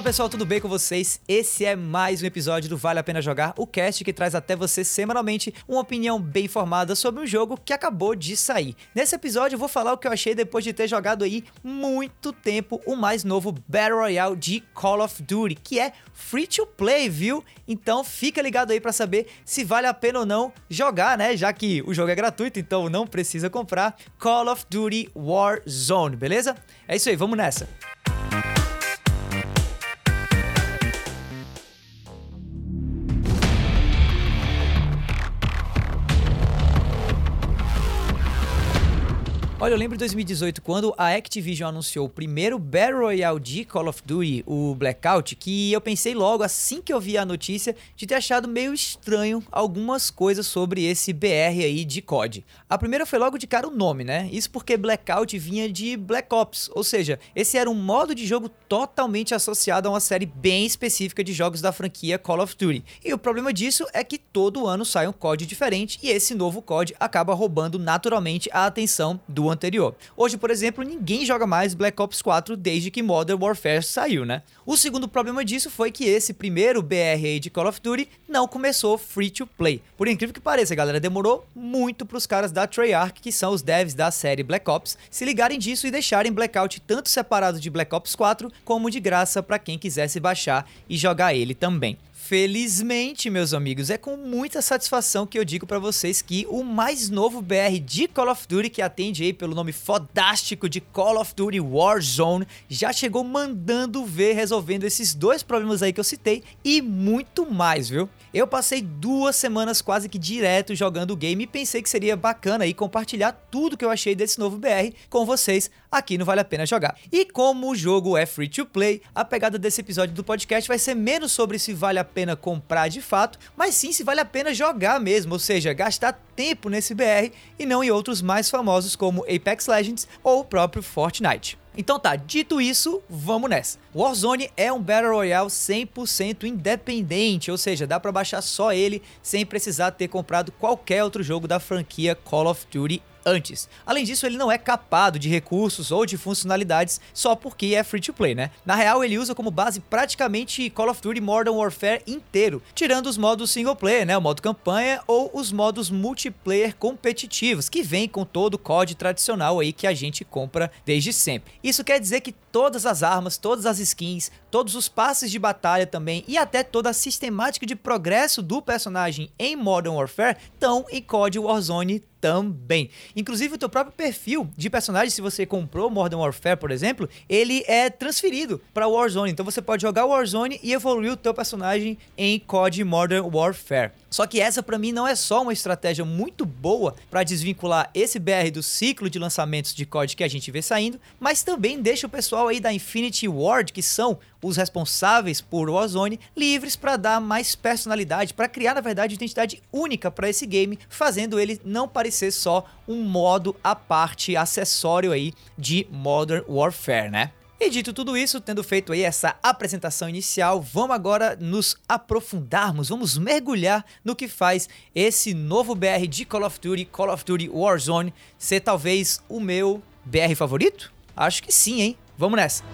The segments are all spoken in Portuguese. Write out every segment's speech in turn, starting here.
Fala pessoal, tudo bem com vocês? Esse é mais um episódio do Vale a Pena Jogar, o cast que traz até você semanalmente uma opinião bem informada sobre um jogo que acabou de sair. Nesse episódio eu vou falar o que eu achei depois de ter jogado aí muito tempo o mais novo Battle Royale de Call of Duty, que é free to play, viu? Então fica ligado aí para saber se vale a pena ou não jogar, né? Já que o jogo é gratuito, então não precisa comprar Call of Duty Warzone, beleza? É isso aí, vamos nessa. Olha, eu lembro de 2018, quando a Activision anunciou o primeiro Battle Royale de Call of Duty, o Blackout, que eu pensei logo, assim que eu vi a notícia, de ter achado meio estranho algumas coisas sobre esse BR aí de COD. A primeira foi logo de cara o nome, né? Isso porque Blackout vinha de Black Ops, ou seja, esse era um modo de jogo totalmente associado a uma série bem específica de jogos da franquia Call of Duty. E o problema disso é que todo ano sai um COD diferente e esse novo COD acaba roubando naturalmente a atenção do anterior. Hoje, por exemplo, ninguém joga mais Black Ops 4 desde que Modern Warfare saiu, né? O segundo problema disso foi que esse primeiro BR de Call of Duty não começou free to play. Por incrível que pareça, galera, demorou muito para os caras da Treyarch, que são os devs da série Black Ops, se ligarem disso e deixarem Blackout tanto separado de Black Ops 4 como de graça para quem quisesse baixar e jogar ele também. Felizmente, meus amigos, é com muita satisfação que eu digo para vocês que o mais novo BR de Call of Duty, que atende aí pelo nome fodástico de Call of Duty Warzone, já chegou mandando ver, resolvendo esses dois problemas aí que eu citei e muito mais, viu? Eu passei duas semanas quase que direto jogando o game e pensei que seria bacana aí compartilhar tudo que eu achei desse novo BR com vocês aqui no Vale a Pena Jogar. E como o jogo é free to play, a pegada desse episódio do podcast vai ser menos sobre se vale a pena comprar de fato, mas sim se vale a pena jogar mesmo, ou seja, gastar tempo nesse BR e não em outros mais famosos como Apex Legends ou o próprio Fortnite. Então tá, dito isso, vamos nessa. Warzone é um Battle Royale 100% independente, ou seja, dá para baixar só ele sem precisar ter comprado qualquer outro jogo da franquia Call of Duty antes. Além disso, ele não é capado de recursos ou de funcionalidades só porque é free to play, né? Na real, ele usa como base praticamente Call of Duty Modern Warfare inteiro, tirando os modos single player, né, o modo campanha ou os modos multiplayer competitivos, que vem com todo o COD tradicional aí que a gente compra desde sempre. Isso quer dizer que todas as armas, todas as skins, todos os passes de batalha também e até toda a sistemática de progresso do personagem em Modern Warfare estão em COD Warzone também. Inclusive o teu próprio perfil de personagem, se você comprou Modern Warfare, por exemplo, ele é transferido para Warzone. Então você pode jogar Warzone e evoluir o teu personagem em COD Modern Warfare. Só que essa para mim não é só uma estratégia muito boa para desvincular esse BR do ciclo de lançamentos de COD que a gente vê saindo, mas também deixa o pessoal aí da Infinity Ward, que são os responsáveis por Warzone, livres para dar mais personalidade, para criar na verdade identidade única para esse game, fazendo ele não parecer só um modo à parte acessório aí de Modern Warfare, né? E dito tudo isso, tendo feito aí essa apresentação inicial, vamos agora nos aprofundarmos, vamos mergulhar no que faz esse novo BR de Call of Duty, Call of Duty Warzone, ser talvez o meu BR favorito? Acho que sim, hein? Vamos nessa!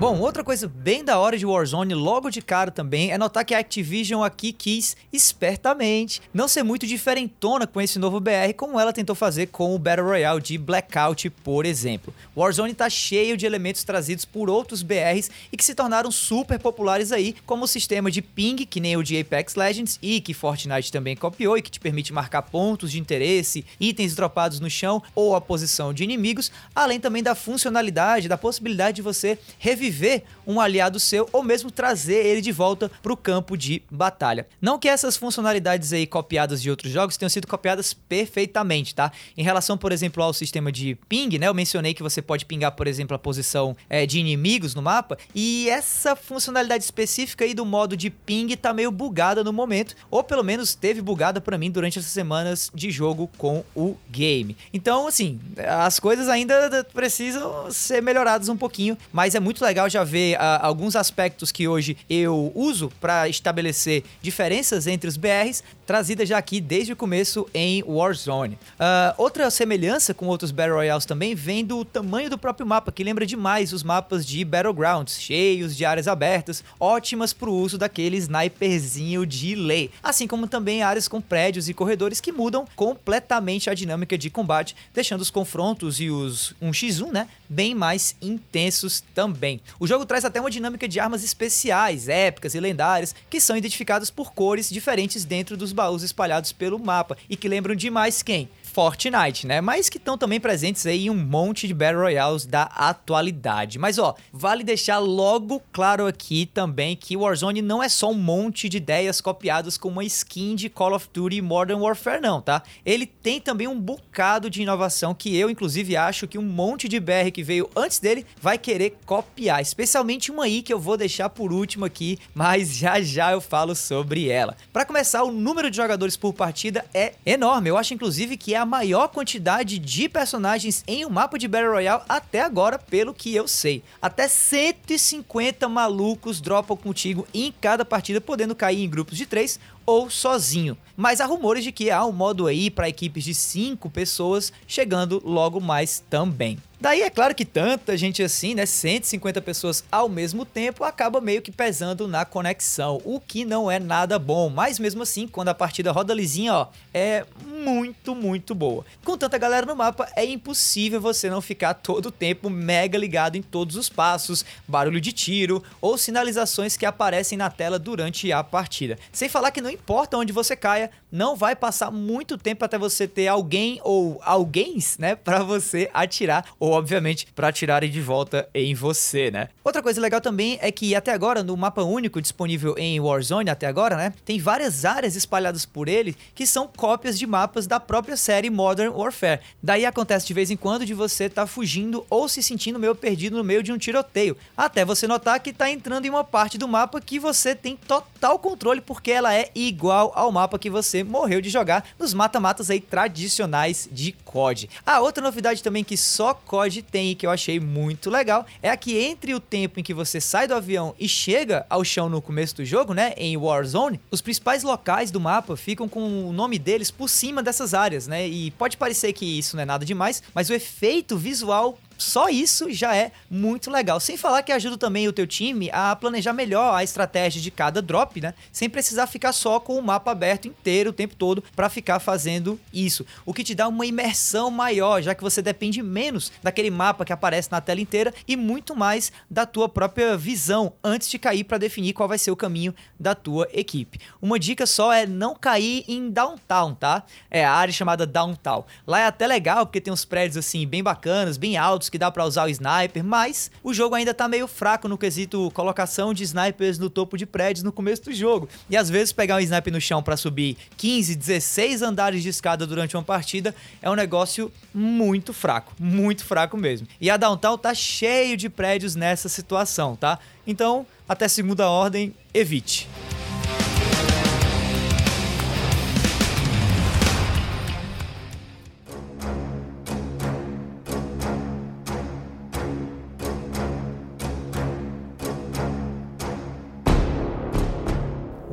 Bom, outra coisa bem da hora de Warzone, logo de cara também, é notar que a Activision aqui quis espertamente não ser muito diferentona com esse novo BR, como ela tentou fazer com o Battle Royale de Blackout, por exemplo. Warzone tá cheio de elementos trazidos por outros BRs e que se tornaram super populares aí, como o sistema de ping, que nem o de Apex Legends e que Fortnite também copiou e que te permite marcar pontos de interesse, itens dropados no chão ou a posição de inimigos, além também da funcionalidade, da possibilidade de você reviver reviver um aliado seu ou mesmo trazer ele de volta para o campo de batalha. Não que essas funcionalidades aí copiadas de outros jogos tenham sido copiadas perfeitamente, tá? Em relação, por exemplo, ao sistema de ping, né? Eu mencionei que você pode pingar, por exemplo, a posição é, de inimigos no mapa e essa funcionalidade específica aí do modo de ping tá meio bugada no momento, ou pelo menos teve bugada para mim durante essas semanas de jogo com o game. Então, assim, as coisas ainda precisam ser melhoradas um pouquinho, mas é muito legal legal já ver uh, alguns aspectos que hoje eu uso para estabelecer diferenças entre os BRs, trazida já aqui desde o começo em Warzone. Uh, outra semelhança com outros Battle Royales também vem do tamanho do próprio mapa, que lembra demais os mapas de Battlegrounds, cheios de áreas abertas, ótimas para o uso daquele sniperzinho de lei. Assim como também áreas com prédios e corredores que mudam completamente a dinâmica de combate, deixando os confrontos e os 1x1, né, bem mais intensos também. O jogo traz até uma dinâmica de armas especiais, épicas e lendárias, que são identificadas por cores diferentes dentro dos baús espalhados pelo mapa e que lembram demais quem? Fortnite, né? Mas que estão também presentes aí em um monte de Battle Royales da atualidade. Mas ó, vale deixar logo claro aqui também que Warzone não é só um monte de ideias copiadas com uma skin de Call of Duty Modern Warfare não, tá? Ele tem também um bocado de inovação que eu inclusive acho que um monte de BR que veio antes dele vai querer copiar, especialmente uma aí que eu vou deixar por último aqui, mas já já eu falo sobre ela. Para começar, o número de jogadores por partida é enorme. Eu acho inclusive que é a maior quantidade de personagens em um mapa de Battle Royale até agora, pelo que eu sei. Até 150 malucos dropam contigo em cada partida, podendo cair em grupos de 3 ou sozinho. Mas há rumores de que há um modo aí para equipes de 5 pessoas chegando logo mais também. Daí é claro que tanta gente assim, né, 150 pessoas ao mesmo tempo, acaba meio que pesando na conexão, o que não é nada bom, mas mesmo assim, quando a partida roda lisinha, ó, é muito, muito boa. Com tanta galera no mapa, é impossível você não ficar todo o tempo mega ligado em todos os passos, barulho de tiro ou sinalizações que aparecem na tela durante a partida. Sem falar que não importa onde você caia, não vai passar muito tempo até você ter alguém ou alguém, né, para você atirar obviamente para atirarem de volta em você, né? Outra coisa legal também é que até agora no mapa único disponível em Warzone até agora, né, tem várias áreas espalhadas por ele que são cópias de mapas da própria série Modern Warfare. Daí acontece de vez em quando de você estar tá fugindo ou se sentindo meio perdido no meio de um tiroteio, até você notar que está entrando em uma parte do mapa que você tem total controle porque ela é igual ao mapa que você morreu de jogar nos mata-matas aí tradicionais de COD. A outra novidade também que só COD tem e que eu achei muito legal é a que entre o tempo em que você sai do avião e chega ao chão no começo do jogo, né, em Warzone, os principais locais do mapa ficam com o nome deles por cima dessas áreas, né? E pode parecer que isso não é nada demais, mas o efeito visual só isso já é muito legal. Sem falar que ajuda também o teu time a planejar melhor a estratégia de cada drop, né? Sem precisar ficar só com o mapa aberto inteiro o tempo todo para ficar fazendo isso. O que te dá uma imersão maior, já que você depende menos daquele mapa que aparece na tela inteira e muito mais da tua própria visão antes de cair para definir qual vai ser o caminho da tua equipe. Uma dica só é não cair em downtown, tá? É a área chamada downtown. Lá é até legal porque tem uns prédios assim bem bacanas, bem altos que dá para usar o sniper, mas o jogo ainda tá meio fraco no quesito colocação de snipers no topo de prédios no começo do jogo. E às vezes pegar um sniper no chão para subir 15, 16 andares de escada durante uma partida é um negócio muito fraco, muito fraco mesmo. E a Downtown tá cheio de prédios nessa situação, tá? Então, até segunda ordem, evite.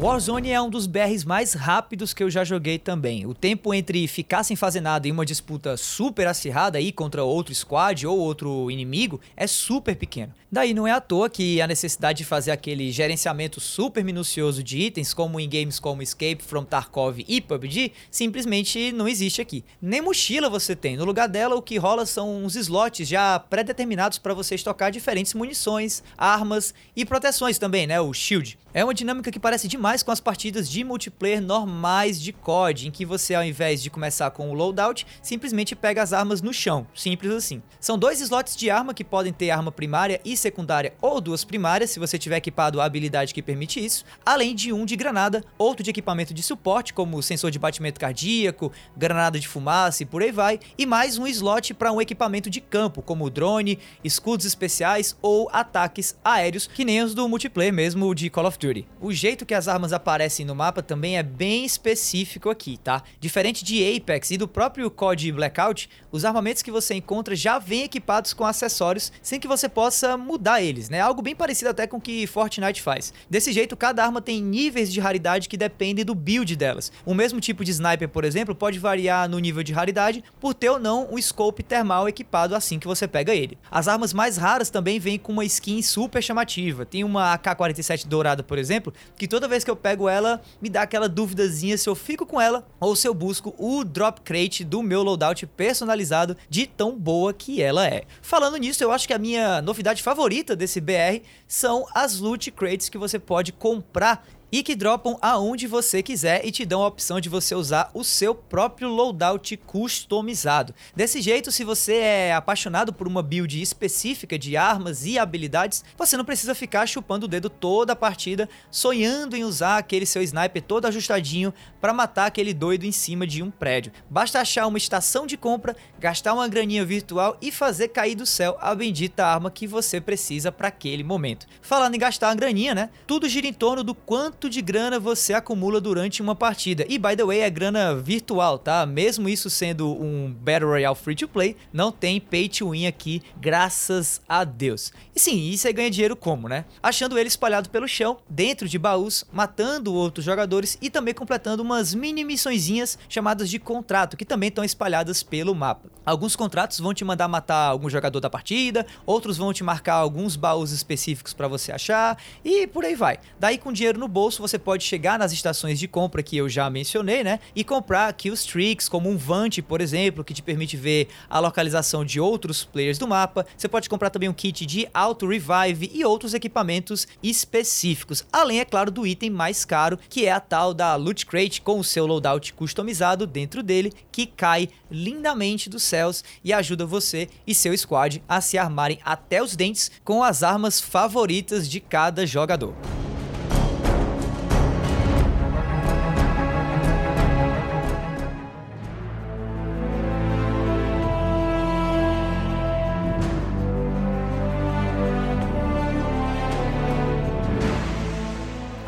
Warzone é um dos BRs mais rápidos que eu já joguei também. O tempo entre ficar sem fazer nada em uma disputa super acirrada aí contra outro squad ou outro inimigo é super pequeno. Daí não é à toa que a necessidade de fazer aquele gerenciamento super minucioso de itens, como em games como Escape from Tarkov e PUBG, simplesmente não existe aqui. Nem mochila você tem. No lugar dela, o que rola são uns slots já pré-determinados para você estocar diferentes munições, armas e proteções também, né? O shield. É uma dinâmica que parece demais com as partidas de multiplayer normais de COD, em que você, ao invés de começar com o loadout, simplesmente pega as armas no chão. Simples assim. São dois slots de arma que podem ter arma primária e secundária ou duas primárias, se você tiver equipado a habilidade que permite isso, além de um de granada, outro de equipamento de suporte, como sensor de batimento cardíaco, granada de fumaça e por aí vai, e mais um slot para um equipamento de campo, como drone, escudos especiais ou ataques aéreos, que nem os do multiplayer mesmo de Call of Duty. O jeito que as armas armas aparecem no mapa também é bem específico aqui, tá? Diferente de Apex e do próprio COD Blackout, os armamentos que você encontra já vêm equipados com acessórios sem que você possa mudar eles, né? Algo bem parecido até com o que Fortnite faz. Desse jeito, cada arma tem níveis de raridade que dependem do build delas. O mesmo tipo de sniper, por exemplo, pode variar no nível de raridade por ter ou não um scope termal equipado assim que você pega ele. As armas mais raras também vêm com uma skin super chamativa. Tem uma AK-47 dourada, por exemplo, que toda vez que eu pego ela, me dá aquela duvidazinha se eu fico com ela ou se eu busco o drop crate do meu loadout personalizado de tão boa que ela é. Falando nisso, eu acho que a minha novidade favorita desse BR são as loot crates que você pode comprar e que dropam aonde você quiser e te dão a opção de você usar o seu próprio loadout customizado. Desse jeito, se você é apaixonado por uma build específica de armas e habilidades, você não precisa ficar chupando o dedo toda a partida, sonhando em usar aquele seu sniper todo ajustadinho para matar aquele doido em cima de um prédio. Basta achar uma estação de compra, gastar uma graninha virtual e fazer cair do céu a bendita arma que você precisa para aquele momento. Falando em gastar uma graninha, né? Tudo gira em torno do quanto quanto de grana você acumula durante uma partida. E by the way, é grana virtual, tá? Mesmo isso sendo um Battle Royale free to play, não tem pay to win aqui, graças a Deus. E sim, e você ganha dinheiro como, né? Achando ele espalhado pelo chão, dentro de baús, matando outros jogadores e também completando umas mini missõezinhas chamadas de contrato, que também estão espalhadas pelo mapa. Alguns contratos vão te mandar matar algum jogador da partida, outros vão te marcar alguns baús específicos para você achar e por aí vai. Daí com dinheiro no bolso bolso, você pode chegar nas estações de compra que eu já mencionei, né? E comprar killstreaks, como um Vant, por exemplo, que te permite ver a localização de outros players do mapa. Você pode comprar também um kit de auto-revive e outros equipamentos específicos. Além, é claro, do item mais caro, que é a tal da Loot Crate com o seu loadout customizado dentro dele, que cai lindamente dos céus e ajuda você e seu squad a se armarem até os dentes com as armas favoritas de cada jogador.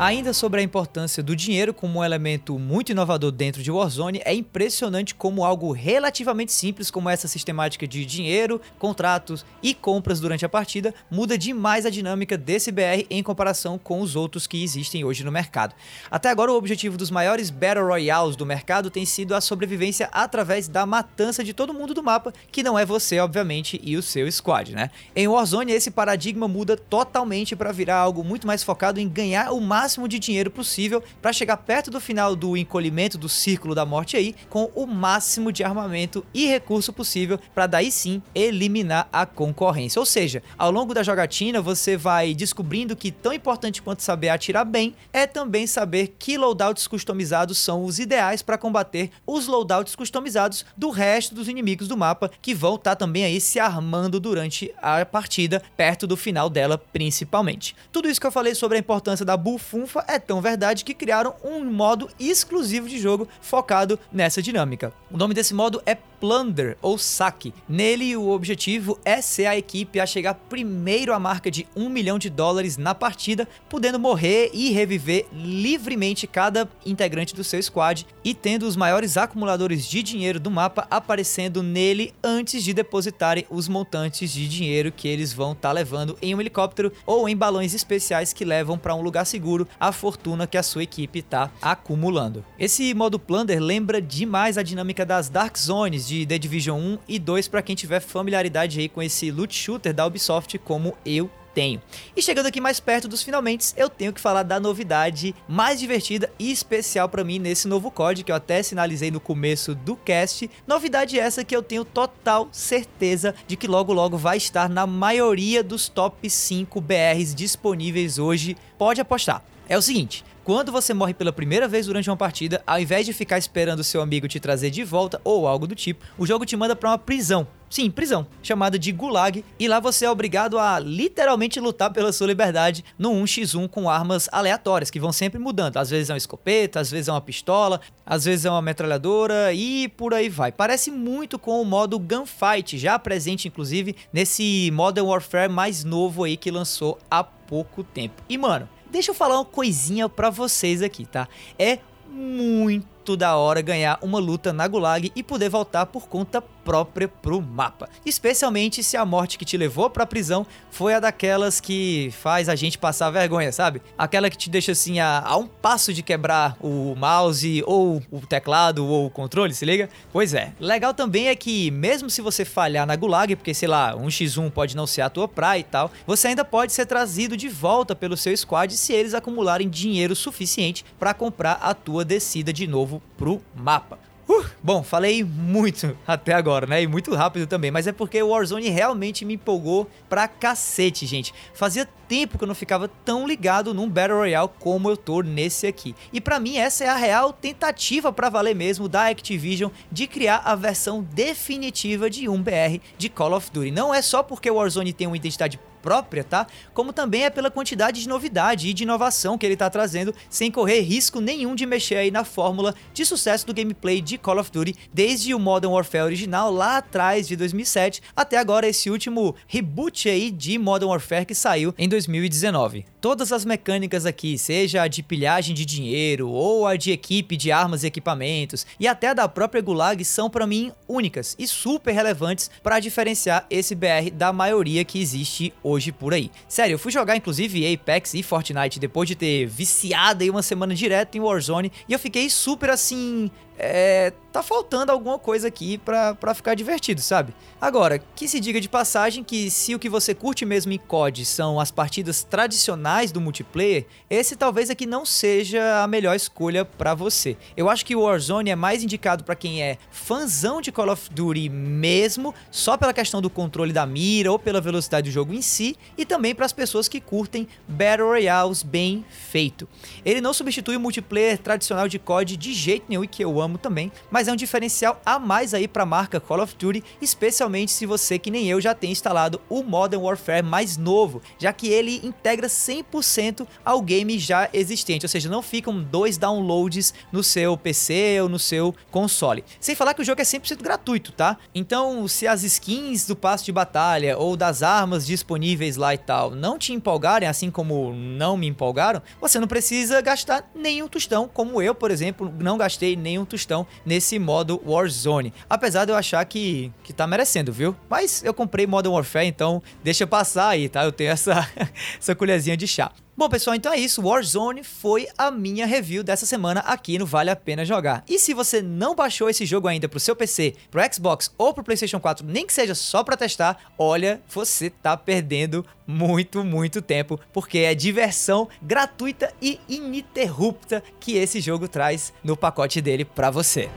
Ainda sobre a importância do dinheiro como um elemento muito inovador dentro de Warzone, é impressionante como algo relativamente simples como essa sistemática de dinheiro, contratos e compras durante a partida muda demais a dinâmica desse BR em comparação com os outros que existem hoje no mercado. Até agora o objetivo dos maiores Battle Royales do mercado tem sido a sobrevivência através da matança de todo mundo do mapa, que não é você, obviamente, e o seu squad, né? Em Warzone esse paradigma muda totalmente para virar algo muito mais focado em ganhar o máximo máximo de dinheiro possível para chegar perto do final do encolhimento do círculo da morte aí com o máximo de armamento e recurso possível para daí sim eliminar a concorrência. Ou seja, ao longo da jogatina você vai descobrindo que tão importante quanto saber atirar bem é também saber que loadouts customizados são os ideais para combater os loadouts customizados do resto dos inimigos do mapa que vão estar tá também aí se armando durante a partida, perto do final dela principalmente. Tudo isso que eu falei sobre a importância da Bullfun Funfa é tão verdade que criaram um modo exclusivo de jogo focado nessa dinâmica. O nome desse modo é Plunder ou Saque. Nele, o objetivo é ser a equipe a chegar primeiro à marca de 1 milhão de dólares na partida, podendo morrer e reviver livremente cada integrante do seu squad e tendo os maiores acumuladores de dinheiro do mapa aparecendo nele antes de depositarem os montantes de dinheiro que eles vão estar tá levando em um helicóptero ou em balões especiais que levam para um lugar seguro a fortuna que a sua equipe está acumulando. Esse modo Plunder lembra demais a dinâmica das Dark Zones de The Division 1 e 2 para quem tiver familiaridade aí com esse loot shooter da Ubisoft como eu tenho. E chegando aqui mais perto dos finalmente, eu tenho que falar da novidade mais divertida e especial para mim nesse novo código que eu até sinalizei no começo do cast. Novidade essa que eu tenho total certeza de que logo logo vai estar na maioria dos top 5 BRs disponíveis hoje. Pode apostar. É o seguinte, quando você morre pela primeira vez durante uma partida, ao invés de ficar esperando seu amigo te trazer de volta ou algo do tipo, o jogo te manda para uma prisão. Sim, prisão, chamada de Gulag, e lá você é obrigado a literalmente lutar pela sua liberdade no 1x1 com armas aleatórias, que vão sempre mudando. Às vezes é uma escopeta, às vezes é uma pistola, às vezes é uma metralhadora e por aí vai. Parece muito com o modo Gunfight, já presente inclusive nesse Modern Warfare mais novo aí que lançou há pouco tempo. E mano, deixa eu falar uma coisinha para vocês aqui, tá? É muito da hora ganhar uma luta na Gulag e poder voltar por conta própria pro mapa. Especialmente se a morte que te levou pra prisão foi a daquelas que faz a gente passar vergonha, sabe? Aquela que te deixa assim a, a um passo de quebrar o mouse ou o teclado ou o controle, se liga? Pois é. Legal também é que mesmo se você falhar na Gulag, porque sei lá, um x1 pode não ser a tua praia e tal, você ainda pode ser trazido de volta pelo seu squad se eles acumularem dinheiro suficiente para comprar a tua descida de novo pro mapa. Uh, bom, falei muito até agora, né? E muito rápido também, mas é porque o Warzone realmente me empolgou pra cacete, gente. Fazia tempo que eu não ficava tão ligado num Battle Royale como eu tô nesse aqui. E para mim essa é a real tentativa para valer mesmo da Activision de criar a versão definitiva de um BR de Call of Duty. Não é só porque o Warzone tem uma identidade própria, tá? Como também é pela quantidade de novidade e de inovação que ele tá trazendo, sem correr risco nenhum de mexer aí na fórmula de sucesso do gameplay de Call of Duty, desde o Modern Warfare original lá atrás de 2007 até agora esse último reboot aí de Modern Warfare que saiu em 2019. Todas as mecânicas aqui, seja a de pilhagem de dinheiro ou a de equipe de armas e equipamentos e até a da própria Gulag são para mim únicas e super relevantes para diferenciar esse BR da maioria que existe hoje por aí. Sério, eu fui jogar inclusive Apex e Fortnite depois de ter viciado aí uma semana direto em Warzone e eu fiquei super assim é, tá faltando alguma coisa aqui pra ficar divertido, sabe? Agora, que se diga de passagem que se o que você curte mesmo em COD são as partidas tradicionais do multiplayer, esse talvez aqui não seja a melhor escolha para você. Eu acho que o Warzone é mais indicado para quem é fãzão de Call of Duty mesmo, só pela questão do controle da mira ou pela velocidade do jogo em si, e também para as pessoas que curtem Battle Royales bem feito. Ele não substitui o multiplayer tradicional de COD de jeito nenhum e que eu amo amo também, mas é um diferencial a mais aí para a marca Call of Duty, especialmente se você que nem eu já tem instalado o Modern Warfare mais novo, já que ele integra 100% ao game já existente, ou seja, não ficam dois downloads no seu PC ou no seu console. Sem falar que o jogo é 100% gratuito, tá? Então, se as skins do passe de batalha ou das armas disponíveis lá e tal não te empolgarem, assim como não me empolgaram, você não precisa gastar nenhum tostão, como eu, por exemplo, não gastei nenhum tostão estão nesse modo Warzone. Apesar de eu achar que, que tá merecendo, viu? Mas eu comprei Modern Warfare, então deixa passar aí, tá? Eu tenho essa, essa colherzinha de chá. Bom, pessoal, então é isso. Warzone foi a minha review dessa semana aqui no Vale a Pena Jogar. E se você não baixou esse jogo ainda pro seu PC, pro Xbox ou pro PlayStation 4, nem que seja só para testar, olha, você tá perdendo muito, muito tempo, porque é diversão gratuita e ininterrupta que esse jogo traz no pacote dele para você.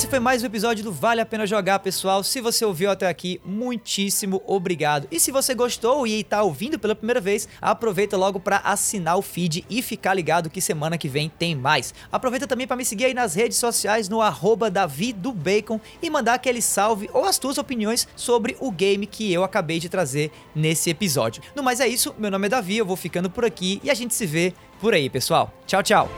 Esse foi mais um episódio do Vale a Pena Jogar, pessoal. Se você ouviu até aqui, muitíssimo obrigado. E se você gostou e está ouvindo pela primeira vez, aproveita logo para assinar o feed e ficar ligado que semana que vem tem mais. Aproveita também para me seguir aí nas redes sociais no arroba Davi do Bacon e mandar aquele salve ou as tuas opiniões sobre o game que eu acabei de trazer nesse episódio. No mais é isso, meu nome é Davi, eu vou ficando por aqui e a gente se vê por aí, pessoal. Tchau, tchau.